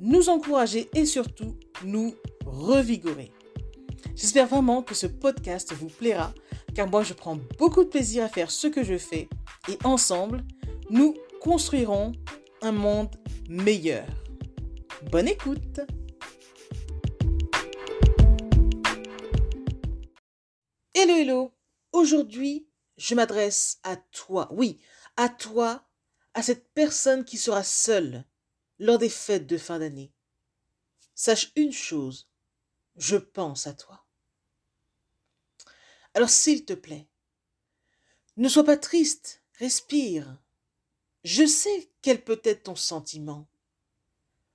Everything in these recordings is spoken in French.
nous encourager et surtout nous revigorer. J'espère vraiment que ce podcast vous plaira car moi je prends beaucoup de plaisir à faire ce que je fais et ensemble, nous construirons un monde meilleur. Bonne écoute Hello hello Aujourd'hui, je m'adresse à toi, oui, à toi, à cette personne qui sera seule lors des fêtes de fin d'année. Sache une chose, je pense à toi. Alors s'il te plaît, ne sois pas triste, respire. Je sais quel peut être ton sentiment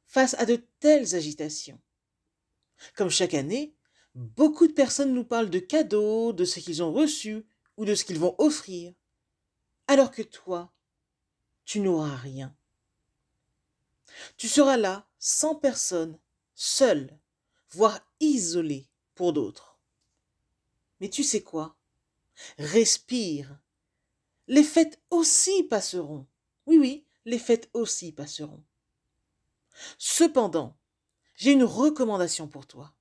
face à de telles agitations. Comme chaque année, beaucoup de personnes nous parlent de cadeaux, de ce qu'ils ont reçu ou de ce qu'ils vont offrir, alors que toi, tu n'auras rien. Tu seras là, sans personne, seul, voire isolé pour d'autres. Mais tu sais quoi? Respire. Les fêtes aussi passeront. Oui, oui, les fêtes aussi passeront. Cependant, j'ai une recommandation pour toi.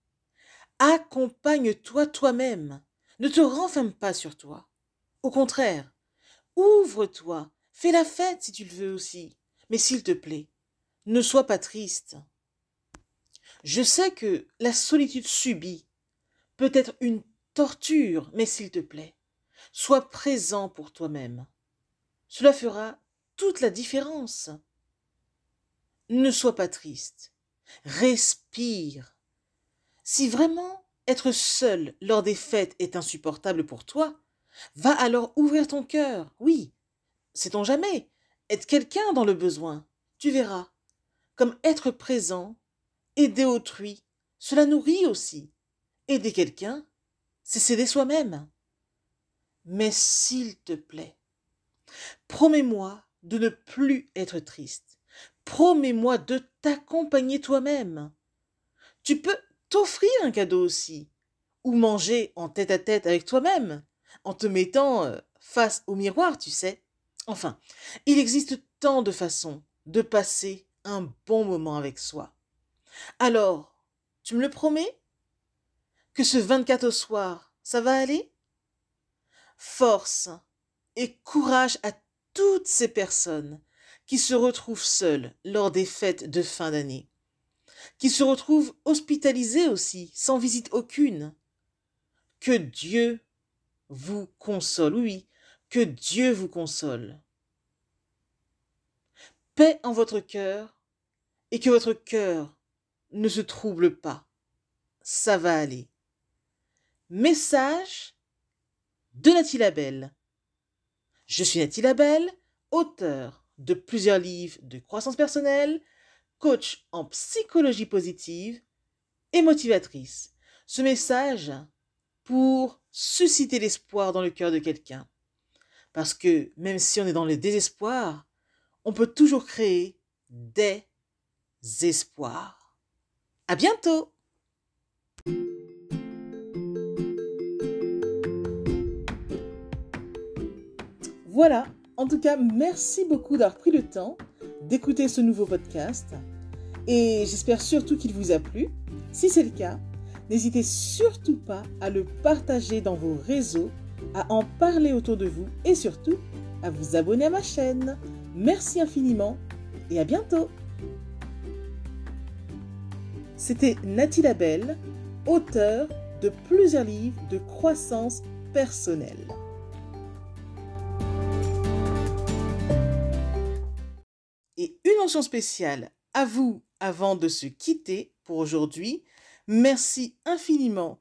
Accompagne-toi toi-même. Ne te renferme pas sur toi. Au contraire, ouvre-toi. Fais la fête si tu le veux aussi. Mais s'il te plaît, ne sois pas triste. Je sais que la solitude subie peut être une torture, mais s'il te plaît, sois présent pour toi-même. Cela fera toute la différence. Ne sois pas triste. Respire. Si vraiment être seul lors des fêtes est insupportable pour toi, va alors ouvrir ton cœur. Oui, sait-on jamais, être quelqu'un dans le besoin. Tu verras, comme être présent, aider autrui, cela nourrit aussi. Aider quelqu'un, c'est s'aider soi-même. Mais s'il te plaît, promets-moi de ne plus être triste. Promets-moi de t'accompagner toi-même. Tu peux t'offrir un cadeau aussi, ou manger en tête à tête avec toi-même, en te mettant euh, face au miroir, tu sais. Enfin, il existe tant de façons de passer un bon moment avec soi. Alors, tu me le promets? Que ce 24 au soir, ça va aller? Force et courage à toutes ces personnes qui se retrouvent seules lors des fêtes de fin d'année, qui se retrouvent hospitalisées aussi, sans visite aucune. Que Dieu vous console, oui, que Dieu vous console en votre cœur et que votre cœur ne se trouble pas. Ça va aller. Message de Nathalie Labelle. Je suis Nathalie Labelle, auteur de plusieurs livres de croissance personnelle, coach en psychologie positive et motivatrice. Ce message pour susciter l'espoir dans le cœur de quelqu'un. Parce que même si on est dans le désespoir, on peut toujours créer des espoirs. À bientôt! Voilà, en tout cas, merci beaucoup d'avoir pris le temps d'écouter ce nouveau podcast et j'espère surtout qu'il vous a plu. Si c'est le cas, n'hésitez surtout pas à le partager dans vos réseaux, à en parler autour de vous et surtout à vous abonner à ma chaîne. Merci infiniment et à bientôt. C'était Nathalie Labelle, auteure de plusieurs livres de croissance personnelle. Et une mention spéciale à vous avant de se quitter pour aujourd'hui. Merci infiniment